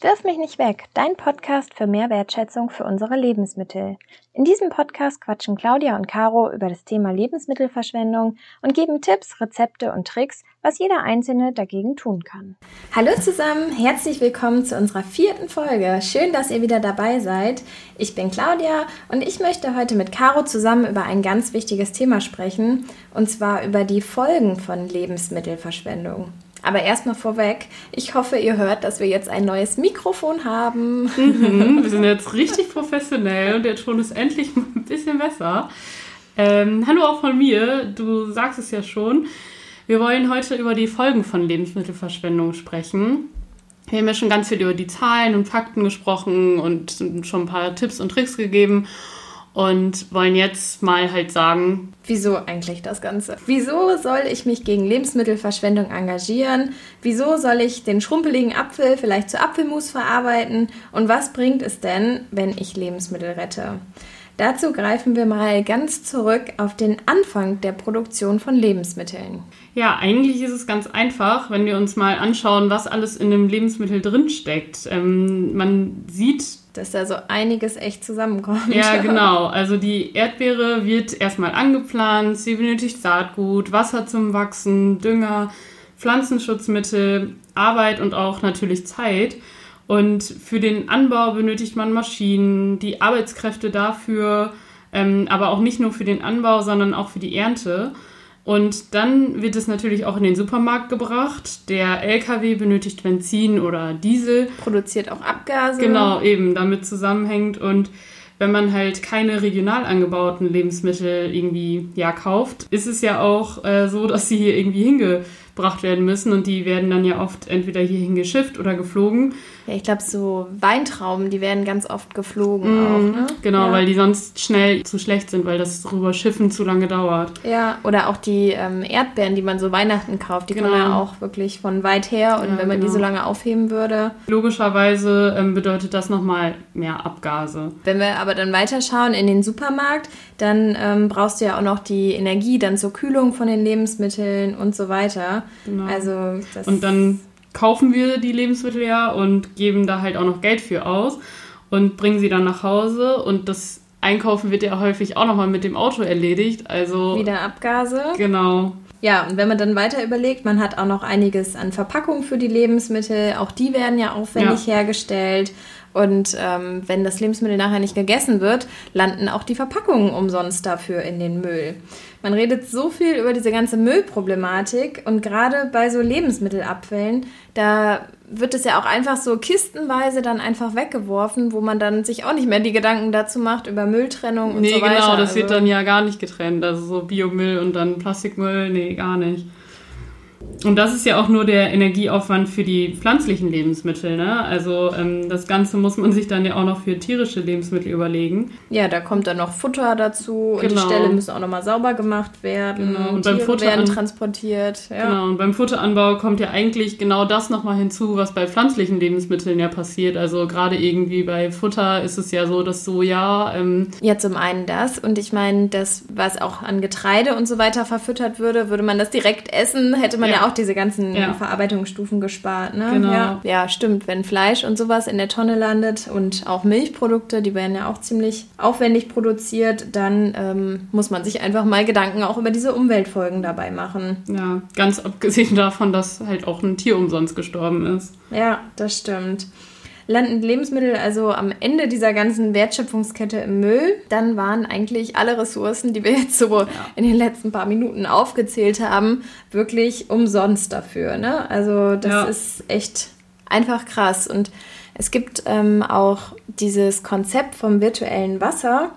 Wirf mich nicht weg, dein Podcast für mehr Wertschätzung für unsere Lebensmittel. In diesem Podcast quatschen Claudia und Caro über das Thema Lebensmittelverschwendung und geben Tipps, Rezepte und Tricks, was jeder Einzelne dagegen tun kann. Hallo zusammen, herzlich willkommen zu unserer vierten Folge. Schön, dass ihr wieder dabei seid. Ich bin Claudia und ich möchte heute mit Caro zusammen über ein ganz wichtiges Thema sprechen, und zwar über die Folgen von Lebensmittelverschwendung. Aber erstmal vorweg, ich hoffe, ihr hört, dass wir jetzt ein neues Mikrofon haben. Mhm, wir sind jetzt richtig professionell und der Ton ist endlich ein bisschen besser. Ähm, hallo auch von mir, du sagst es ja schon. Wir wollen heute über die Folgen von Lebensmittelverschwendung sprechen. Wir haben ja schon ganz viel über die Zahlen und Fakten gesprochen und schon ein paar Tipps und Tricks gegeben und wollen jetzt mal halt sagen, wieso eigentlich das Ganze? Wieso soll ich mich gegen Lebensmittelverschwendung engagieren? Wieso soll ich den schrumpeligen Apfel vielleicht zu Apfelmus verarbeiten? Und was bringt es denn, wenn ich Lebensmittel rette? Dazu greifen wir mal ganz zurück auf den Anfang der Produktion von Lebensmitteln. Ja, eigentlich ist es ganz einfach, wenn wir uns mal anschauen, was alles in dem Lebensmittel drinsteckt. Ähm, man sieht dass da so einiges echt zusammenkommt. Ja, genau. Also die Erdbeere wird erstmal angepflanzt, sie benötigt Saatgut, Wasser zum Wachsen, Dünger, Pflanzenschutzmittel, Arbeit und auch natürlich Zeit. Und für den Anbau benötigt man Maschinen, die Arbeitskräfte dafür, ähm, aber auch nicht nur für den Anbau, sondern auch für die Ernte. Und dann wird es natürlich auch in den Supermarkt gebracht. Der LKW benötigt Benzin oder Diesel. Produziert auch Abgase. Genau, eben damit zusammenhängt. Und wenn man halt keine regional angebauten Lebensmittel irgendwie ja kauft, ist es ja auch äh, so, dass sie hier irgendwie hingebracht werden müssen und die werden dann ja oft entweder hierhin geschifft oder geflogen. Ja, ich glaube, so Weintrauben, die werden ganz oft geflogen mm, auch, ne? Genau, ja. weil die sonst schnell zu schlecht sind, weil das drüber Schiffen zu lange dauert. Ja, oder auch die ähm, Erdbeeren, die man so Weihnachten kauft, die genau. kommen ja auch wirklich von weit her und ja, wenn man genau. die so lange aufheben würde. Logischerweise ähm, bedeutet das nochmal mehr Abgase. Wenn wir aber dann weiterschauen in den Supermarkt, dann ähm, brauchst du ja auch noch die Energie dann zur Kühlung von den Lebensmitteln und so weiter. Genau. Also und dann kaufen wir die Lebensmittel ja und geben da halt auch noch Geld für aus und bringen sie dann nach Hause und das Einkaufen wird ja häufig auch nochmal mit dem Auto erledigt. Also wieder Abgase. Genau. Ja, und wenn man dann weiter überlegt, man hat auch noch einiges an Verpackungen für die Lebensmittel, auch die werden ja aufwendig ja. hergestellt. Und ähm, wenn das Lebensmittel nachher nicht gegessen wird, landen auch die Verpackungen umsonst dafür in den Müll. Man redet so viel über diese ganze Müllproblematik und gerade bei so Lebensmittelabfällen, da wird es ja auch einfach so kistenweise dann einfach weggeworfen, wo man dann sich auch nicht mehr die Gedanken dazu macht über Mülltrennung und nee, so weiter. Nee, genau, das also, wird dann ja gar nicht getrennt. Also so Biomüll und dann Plastikmüll, nee, gar nicht. Und das ist ja auch nur der Energieaufwand für die pflanzlichen Lebensmittel. Ne? Also ähm, das Ganze muss man sich dann ja auch noch für tierische Lebensmittel überlegen. Ja, da kommt dann noch Futter dazu genau. die. Ställe müssen auch nochmal sauber gemacht werden. Genau. Und Tiere beim Futter werden transportiert. Ja. Genau, und beim Futteranbau kommt ja eigentlich genau das nochmal hinzu, was bei pflanzlichen Lebensmitteln ja passiert. Also gerade irgendwie bei Futter ist es ja so, dass Soja... Ähm ja, zum einen das und ich meine, das, was auch an Getreide und so weiter verfüttert würde, würde man das direkt essen, hätte man man ja. Ja auch diese ganzen ja. Verarbeitungsstufen gespart. Ne? Genau. Ja. ja, stimmt. Wenn Fleisch und sowas in der Tonne landet und auch Milchprodukte, die werden ja auch ziemlich aufwendig produziert, dann ähm, muss man sich einfach mal Gedanken auch über diese Umweltfolgen dabei machen. Ja, ganz abgesehen davon, dass halt auch ein Tier umsonst gestorben ist. Ja, das stimmt landen Lebensmittel also am Ende dieser ganzen Wertschöpfungskette im Müll, dann waren eigentlich alle Ressourcen, die wir jetzt so ja. in den letzten paar Minuten aufgezählt haben, wirklich umsonst dafür. Ne? Also das ja. ist echt einfach krass. Und es gibt ähm, auch dieses Konzept vom virtuellen Wasser.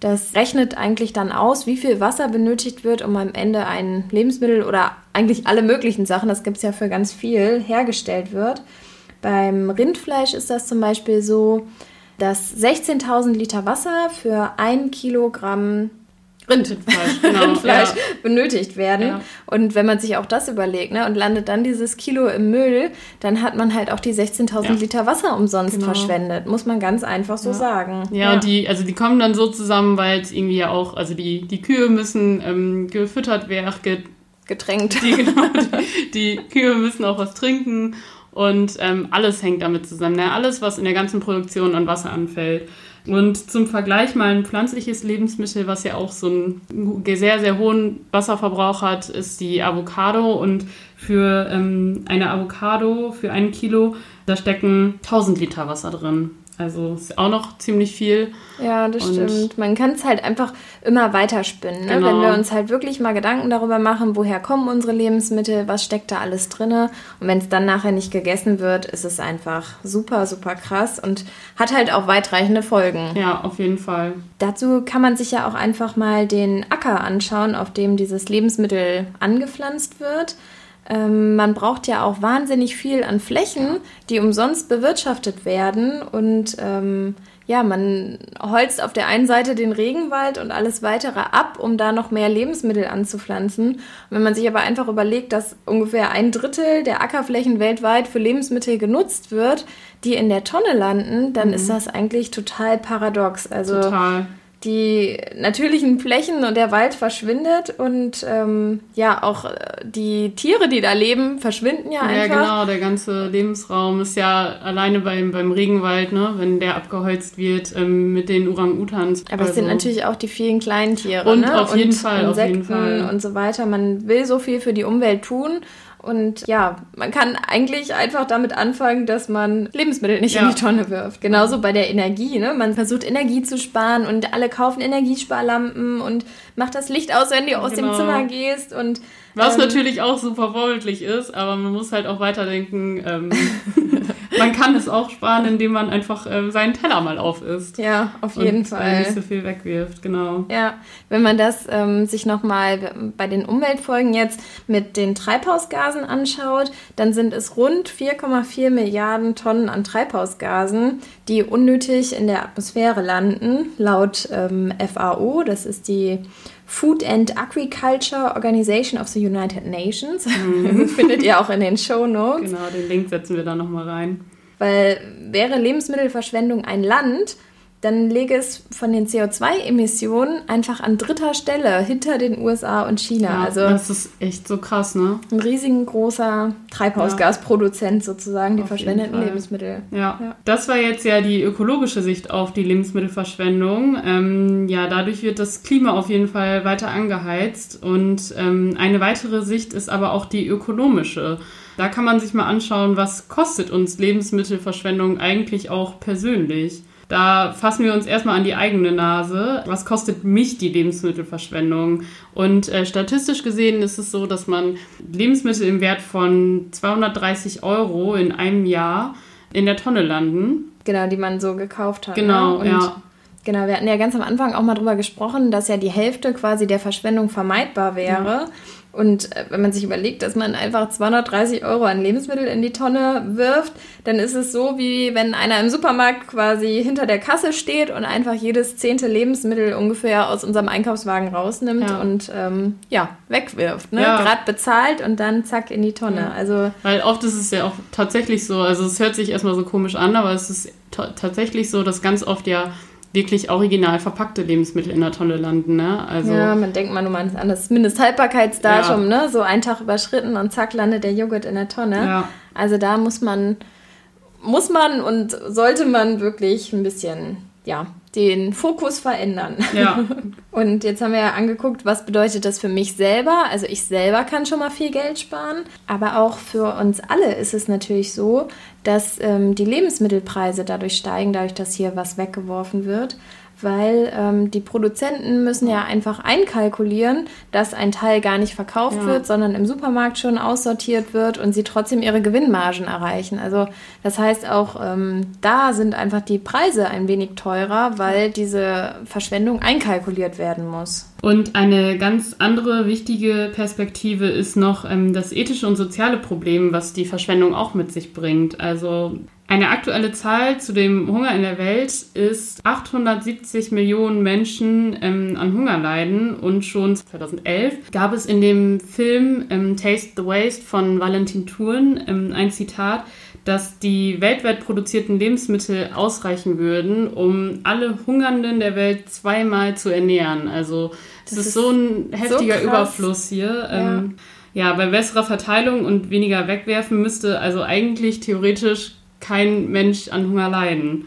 Das rechnet eigentlich dann aus, wie viel Wasser benötigt wird, um am Ende ein Lebensmittel oder eigentlich alle möglichen Sachen, das gibt es ja für ganz viel, hergestellt wird. Beim Rindfleisch ist das zum Beispiel so, dass 16.000 Liter Wasser für ein Kilogramm Rindfleisch, genau, Rindfleisch ja. benötigt werden. Ja. Und wenn man sich auch das überlegt ne, und landet dann dieses Kilo im Müll, dann hat man halt auch die 16.000 ja. Liter Wasser umsonst genau. verschwendet. Muss man ganz einfach so sagen. Ja, und die, also die kommen dann so zusammen, weil es irgendwie ja auch, also die, die Kühe müssen ähm, gefüttert werden, getränkt. Die, genau, die, die Kühe müssen auch was trinken Und ähm, alles hängt damit zusammen. Ne? Alles, was in der ganzen Produktion an Wasser anfällt. Und zum Vergleich mal ein pflanzliches Lebensmittel, was ja auch so einen sehr, sehr hohen Wasserverbrauch hat, ist die Avocado. Und für ähm, eine Avocado, für ein Kilo, da stecken 1000 Liter Wasser drin. Also ist auch noch ziemlich viel. Ja, das und stimmt. Man kann es halt einfach immer weiterspinnen. Ne? Genau. Wenn wir uns halt wirklich mal Gedanken darüber machen, woher kommen unsere Lebensmittel, was steckt da alles drin. Und wenn es dann nachher nicht gegessen wird, ist es einfach super, super krass und hat halt auch weitreichende Folgen. Ja, auf jeden Fall. Dazu kann man sich ja auch einfach mal den Acker anschauen, auf dem dieses Lebensmittel angepflanzt wird. Ähm, man braucht ja auch wahnsinnig viel an Flächen, die umsonst bewirtschaftet werden. Und ähm, ja, man holzt auf der einen Seite den Regenwald und alles weitere ab, um da noch mehr Lebensmittel anzupflanzen. Und wenn man sich aber einfach überlegt, dass ungefähr ein Drittel der Ackerflächen weltweit für Lebensmittel genutzt wird, die in der Tonne landen, dann mhm. ist das eigentlich total paradox. Also total die natürlichen Flächen und der Wald verschwindet und ähm, ja, auch äh, die Tiere, die da leben, verschwinden ja einfach. Ja, genau, der ganze Lebensraum ist ja alleine beim, beim Regenwald, ne, wenn der abgeholzt wird ähm, mit den Orang-Utans. Aber also. es sind also natürlich auch die vielen kleinen Tiere und ne? auf jeden und Fall, Insekten auf jeden Fall. und so weiter. Man will so viel für die Umwelt tun und ja, man kann eigentlich einfach damit anfangen, dass man Lebensmittel nicht ja. in die Tonne wirft. Genauso bei der Energie. Ne? Man versucht Energie zu sparen und alle kaufen Energiesparlampen und macht das Licht aus, wenn du aus genau. dem Zimmer gehst. Und was ähm, natürlich auch super vorbildlich ist, aber man muss halt auch weiterdenken. Ähm, man kann es auch sparen, indem man einfach ähm, seinen Teller mal aufisst. Ja, auf jeden und, Fall. Äh, nicht so viel wegwirft, genau. Ja, wenn man das ähm, sich nochmal bei den Umweltfolgen jetzt mit den Treibhausgasen anschaut, dann sind es rund 4,4 Milliarden Tonnen an Treibhausgasen, die unnötig in der Atmosphäre landen, laut ähm, FAO. Das ist die Food and Agriculture Organization of the United Nations. Mhm. Findet ihr auch in den Show Notes. Genau, den Link setzen wir da nochmal rein. Weil wäre Lebensmittelverschwendung ein Land, dann läge es von den CO2-Emissionen einfach an dritter Stelle hinter den USA und China. Ja, also das ist echt so krass, ne? Ein riesengroßer Treibhausgasproduzent sozusagen, die auf verschwendeten Lebensmittel. Ja. ja. das war jetzt ja die ökologische Sicht auf die Lebensmittelverschwendung. Ähm, ja, dadurch wird das Klima auf jeden Fall weiter angeheizt und ähm, eine weitere Sicht ist aber auch die ökonomische. Da kann man sich mal anschauen, was kostet uns Lebensmittelverschwendung eigentlich auch persönlich. Da fassen wir uns erstmal an die eigene Nase. Was kostet mich die Lebensmittelverschwendung? Und äh, statistisch gesehen ist es so, dass man Lebensmittel im Wert von 230 Euro in einem Jahr in der Tonne landen. Genau, die man so gekauft hat. Genau, ne? ja. Genau, wir hatten ja ganz am Anfang auch mal drüber gesprochen, dass ja die Hälfte quasi der Verschwendung vermeidbar wäre. Ja. Und äh, wenn man sich überlegt, dass man einfach 230 Euro an Lebensmittel in die Tonne wirft, dann ist es so, wie wenn einer im Supermarkt quasi hinter der Kasse steht und einfach jedes zehnte Lebensmittel ungefähr aus unserem Einkaufswagen rausnimmt ja. und ähm, ja, wegwirft. Ne? Ja. Gerade bezahlt und dann zack in die Tonne. Ja. Also, Weil oft ist es ja auch tatsächlich so, also es hört sich erstmal so komisch an, aber es ist tatsächlich so, dass ganz oft ja wirklich original verpackte Lebensmittel in der Tonne landen. Ne? Also, ja, man denkt mal nur an das Mindesthaltbarkeitsdatum, ja. ne? so ein Tag überschritten und zack landet der Joghurt in der Tonne. Ja. Also da muss man, muss man und sollte man wirklich ein bisschen, ja, den Fokus verändern. Ja. Und jetzt haben wir ja angeguckt, was bedeutet das für mich selber? Also ich selber kann schon mal viel Geld sparen, aber auch für uns alle ist es natürlich so, dass ähm, die Lebensmittelpreise dadurch steigen, dadurch, dass hier was weggeworfen wird weil ähm, die Produzenten müssen ja einfach einkalkulieren, dass ein Teil gar nicht verkauft ja. wird, sondern im Supermarkt schon aussortiert wird und sie trotzdem ihre Gewinnmargen erreichen. Also das heißt auch, ähm, da sind einfach die Preise ein wenig teurer, weil diese Verschwendung einkalkuliert werden muss. Und eine ganz andere wichtige Perspektive ist noch ähm, das ethische und soziale Problem, was die Verschwendung auch mit sich bringt. Also eine aktuelle Zahl zu dem Hunger in der Welt ist 870 Millionen Menschen ähm, an Hunger leiden und schon 2011 gab es in dem Film ähm, Taste the Waste von Valentin Thurn ähm, ein Zitat, dass die weltweit produzierten Lebensmittel ausreichen würden, um alle Hungernden der Welt zweimal zu ernähren. Also es ist, ist, so ein heftiger so Überfluss hier. Ja. Ähm, ja, bei besserer Verteilung und weniger wegwerfen müsste also eigentlich theoretisch kein Mensch an Hunger leiden.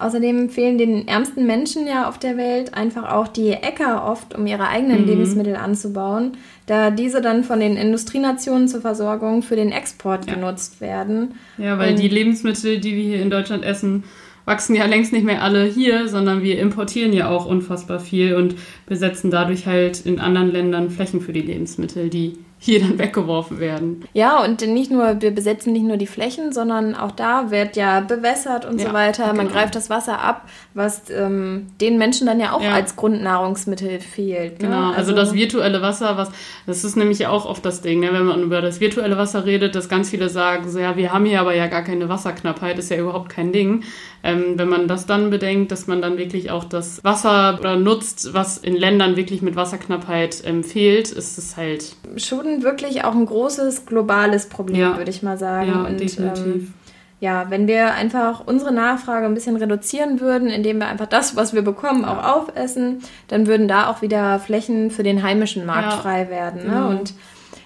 Außerdem fehlen den ärmsten Menschen ja auf der Welt einfach auch die Äcker oft, um ihre eigenen mhm. Lebensmittel anzubauen, da diese dann von den Industrienationen zur Versorgung für den Export ja. genutzt werden. Ja, weil Und die Lebensmittel, die wir hier in Deutschland essen, wachsen ja längst nicht mehr alle hier, sondern wir importieren ja auch unfassbar viel und besetzen dadurch halt in anderen Ländern Flächen für die Lebensmittel, die hier dann weggeworfen werden. Ja, und nicht nur, wir besetzen nicht nur die Flächen, sondern auch da wird ja bewässert und ja, so weiter. Man genau. greift das Wasser ab, was ähm, den Menschen dann ja auch ja. als Grundnahrungsmittel fehlt. Ne? Genau, also, also, das virtuelle Wasser, was das ist nämlich auch oft das Ding, ne? wenn man über das virtuelle Wasser redet, dass ganz viele sagen, so ja, wir haben hier aber ja gar keine Wasserknappheit, ist ja überhaupt kein Ding. Ähm, wenn man das dann bedenkt, dass man dann wirklich auch das Wasser oder nutzt, was in Ländern wirklich mit Wasserknappheit ähm, fehlt, ist es halt schon wirklich auch ein großes globales Problem, ja. würde ich mal sagen. Ja, Und, definitiv. Ähm, ja, wenn wir einfach unsere Nachfrage ein bisschen reduzieren würden, indem wir einfach das, was wir bekommen, auch aufessen, dann würden da auch wieder Flächen für den heimischen Markt ja, frei werden. Ne? Genau. Und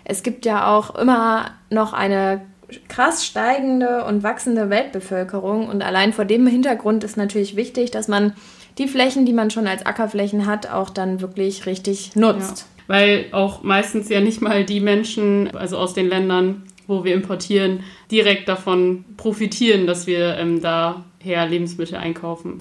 es gibt ja auch immer noch eine krass steigende und wachsende Weltbevölkerung. Und allein vor dem Hintergrund ist natürlich wichtig, dass man die Flächen, die man schon als Ackerflächen hat, auch dann wirklich richtig nutzt. Ja. Weil auch meistens ja nicht mal die Menschen, also aus den Ländern, wo wir importieren, direkt davon profitieren, dass wir ähm, daher Lebensmittel einkaufen.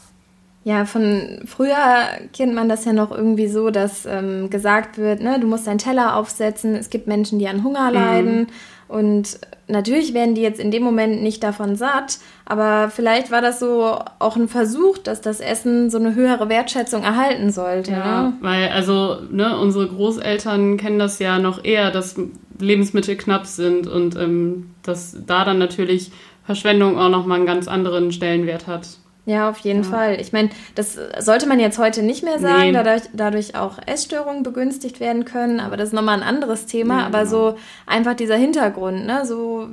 Ja, von früher kennt man das ja noch irgendwie so, dass ähm, gesagt wird, ne, du musst deinen Teller aufsetzen, es gibt Menschen, die an Hunger leiden. Mhm. Und natürlich werden die jetzt in dem Moment nicht davon satt, aber vielleicht war das so auch ein Versuch, dass das Essen so eine höhere Wertschätzung erhalten sollte. Ja, ne? weil also ne, unsere Großeltern kennen das ja noch eher, dass Lebensmittel knapp sind und ähm, dass da dann natürlich Verschwendung auch nochmal einen ganz anderen Stellenwert hat. Ja, auf jeden ja. Fall. Ich meine, das sollte man jetzt heute nicht mehr sagen, nee. dadurch, dadurch auch Essstörungen begünstigt werden können, aber das ist nochmal ein anderes Thema. Ja, aber genau. so einfach dieser Hintergrund, ne? So,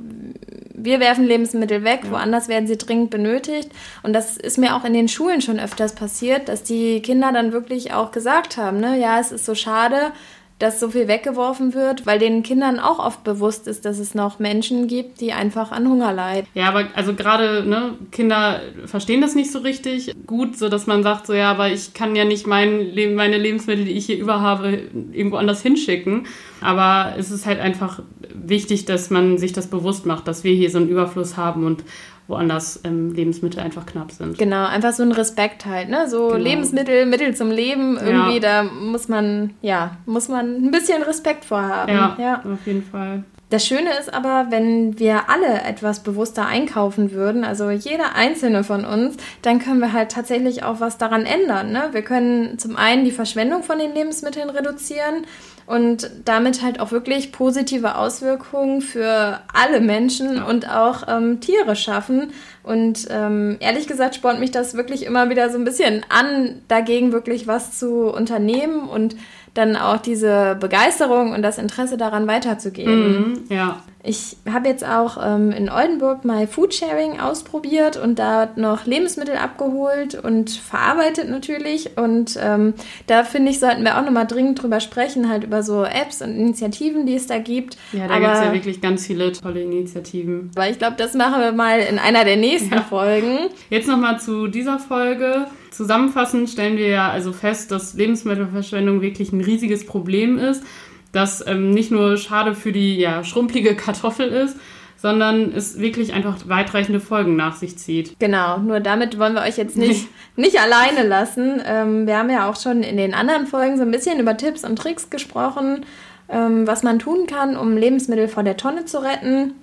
wir werfen Lebensmittel weg, ja. woanders werden sie dringend benötigt. Und das ist mir auch in den Schulen schon öfters passiert, dass die Kinder dann wirklich auch gesagt haben, ne, ja, es ist so schade, dass so viel weggeworfen wird, weil den Kindern auch oft bewusst ist, dass es noch Menschen gibt, die einfach an Hunger leiden. Ja, aber also gerade ne, Kinder verstehen das nicht so richtig gut, so dass man sagt so ja, aber ich kann ja nicht mein meine Lebensmittel, die ich hier über habe, irgendwo anders hinschicken. Aber es ist halt einfach wichtig, dass man sich das bewusst macht, dass wir hier so einen Überfluss haben und woanders ähm, Lebensmittel einfach knapp sind. Genau, einfach so ein Respekt halt, ne? So genau. Lebensmittel, Mittel zum Leben, irgendwie, ja. da muss man, ja, muss man ein bisschen Respekt vorhaben. Ja, ja, auf jeden Fall. Das Schöne ist aber, wenn wir alle etwas bewusster einkaufen würden, also jeder einzelne von uns, dann können wir halt tatsächlich auch was daran ändern. Ne? Wir können zum einen die Verschwendung von den Lebensmitteln reduzieren und damit halt auch wirklich positive Auswirkungen für alle Menschen und auch ähm, Tiere schaffen. Und ähm, ehrlich gesagt spornt mich das wirklich immer wieder so ein bisschen an, dagegen wirklich was zu unternehmen und dann auch diese Begeisterung und das Interesse daran weiterzugeben. Mhm, ja. Ich habe jetzt auch ähm, in Oldenburg mal Foodsharing ausprobiert und da noch Lebensmittel abgeholt und verarbeitet natürlich. Und ähm, da finde ich, sollten wir auch nochmal dringend drüber sprechen, halt über so Apps und Initiativen, die es da gibt. Ja, da gibt es ja wirklich ganz viele tolle Initiativen. Weil ich glaube, das machen wir mal in einer der nächsten ja. Folgen. Jetzt nochmal zu dieser Folge. Zusammenfassend stellen wir ja also fest, dass Lebensmittelverschwendung wirklich ein riesiges Problem ist das ähm, nicht nur schade für die ja, schrumpelige Kartoffel ist, sondern es wirklich einfach weitreichende Folgen nach sich zieht. Genau, nur damit wollen wir euch jetzt nicht, nicht alleine lassen. Ähm, wir haben ja auch schon in den anderen Folgen so ein bisschen über Tipps und Tricks gesprochen, ähm, was man tun kann, um Lebensmittel vor der Tonne zu retten.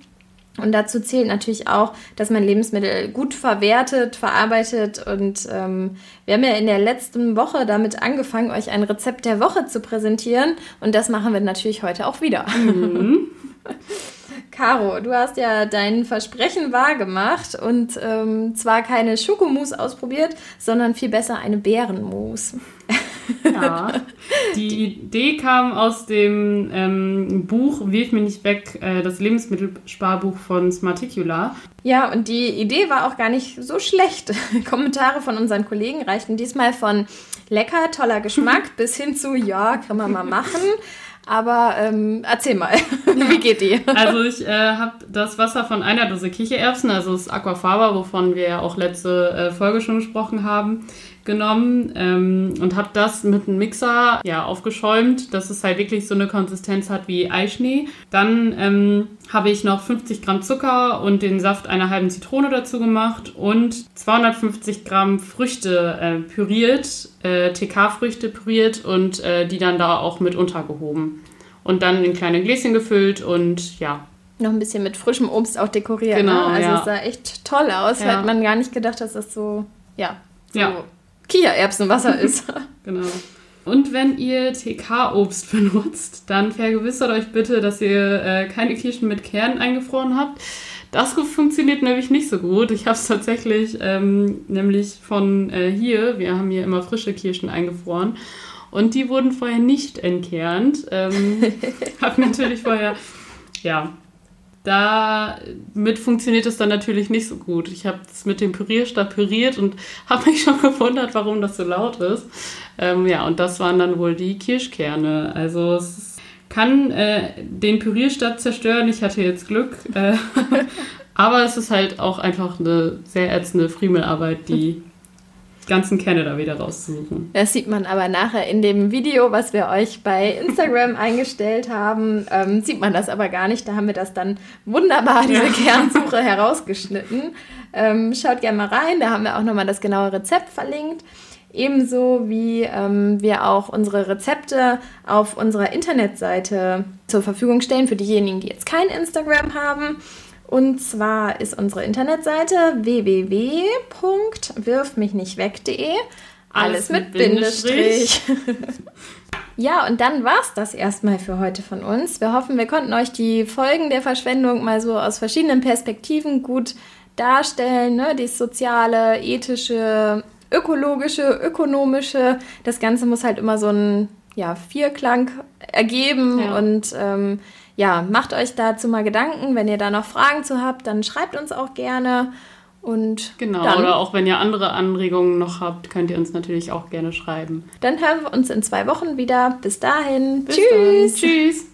Und dazu zählt natürlich auch, dass man Lebensmittel gut verwertet, verarbeitet. Und ähm, wir haben ja in der letzten Woche damit angefangen, euch ein Rezept der Woche zu präsentieren. Und das machen wir natürlich heute auch wieder. Mhm. Caro, du hast ja dein Versprechen wahrgemacht und ähm, zwar keine Schokomousse ausprobiert, sondern viel besser eine Bärenmousse. Ja, die Idee kam aus dem ähm, Buch Wirf mir nicht weg, äh, das Lebensmittelsparbuch von Smarticula. Ja, und die Idee war auch gar nicht so schlecht. Kommentare von unseren Kollegen reichten diesmal von lecker, toller Geschmack bis hin zu, ja, kann man mal machen. Aber ähm, erzähl mal, wie geht die? Also ich äh, habe das Wasser von einer Dose Kichererbsen, also das Aquafaba, wovon wir ja auch letzte äh, Folge schon gesprochen haben, genommen ähm, und habe das mit einem Mixer ja, aufgeschäumt, dass es halt wirklich so eine Konsistenz hat wie Eischnee. Dann ähm, habe ich noch 50 Gramm Zucker und den Saft einer halben Zitrone dazu gemacht und 250 Gramm Früchte äh, püriert, äh, TK-Früchte püriert und äh, die dann da auch mit untergehoben. Und dann in kleine Gläschen gefüllt und ja, noch ein bisschen mit frischem Obst auch dekoriert. Ne? Genau, ne? Also ja. es sah echt toll aus. Ja. Hat man gar nicht gedacht, dass das so, ja, so Ja. Kichererbsenwasser ist. Genau. Und wenn ihr TK-Obst benutzt, dann vergewissert euch bitte, dass ihr äh, keine Kirschen mit Kernen eingefroren habt. Das funktioniert nämlich nicht so gut. Ich habe es tatsächlich ähm, nämlich von äh, hier, wir haben hier immer frische Kirschen eingefroren und die wurden vorher nicht entkernt. Ähm, habe natürlich vorher, ja, damit funktioniert es dann natürlich nicht so gut. Ich habe es mit dem Pürierstab püriert und habe mich schon gewundert, warum das so laut ist. Ähm, ja, und das waren dann wohl die Kirschkerne. Also es kann äh, den Pürierstab zerstören. Ich hatte jetzt Glück. Äh, aber es ist halt auch einfach eine sehr ätzende Friemelarbeit, die ganzen Kerne da wieder rauszusuchen. Das sieht man aber nachher in dem Video, was wir euch bei Instagram eingestellt haben. Ähm, sieht man das aber gar nicht. Da haben wir das dann wunderbar, diese Ja. Kernsuche herausgeschnitten. Ähm, schaut gerne mal rein. Da haben wir auch nochmal das genaue Rezept verlinkt. Ebenso wie ähm, wir auch unsere Rezepte auf unserer Internetseite zur Verfügung stellen für diejenigen, die jetzt kein Instagram haben. Und zwar ist unsere Internetseite www.wirfmichnichtweg.de. Alles mit Bindestrich. Ja, und dann war's das erstmal für heute von uns. Wir hoffen, wir konnten euch die Folgen der Verschwendung mal so aus verschiedenen Perspektiven gut darstellen. Ne? Die soziale, ethische, ökologische, ökonomische. Das Ganze muss halt immer so einen ja, Vierklang ergeben. Ja. Und ähm, ja, macht euch dazu mal Gedanken. Wenn ihr da noch Fragen zu habt, dann schreibt uns auch gerne. Und Genau, dann, oder auch wenn ihr andere Anregungen noch habt, könnt ihr uns natürlich auch gerne schreiben. dann hören wir uns in zwei Wochen wieder. Bis dahin. Bis Tschüss. Dann. Tschüss.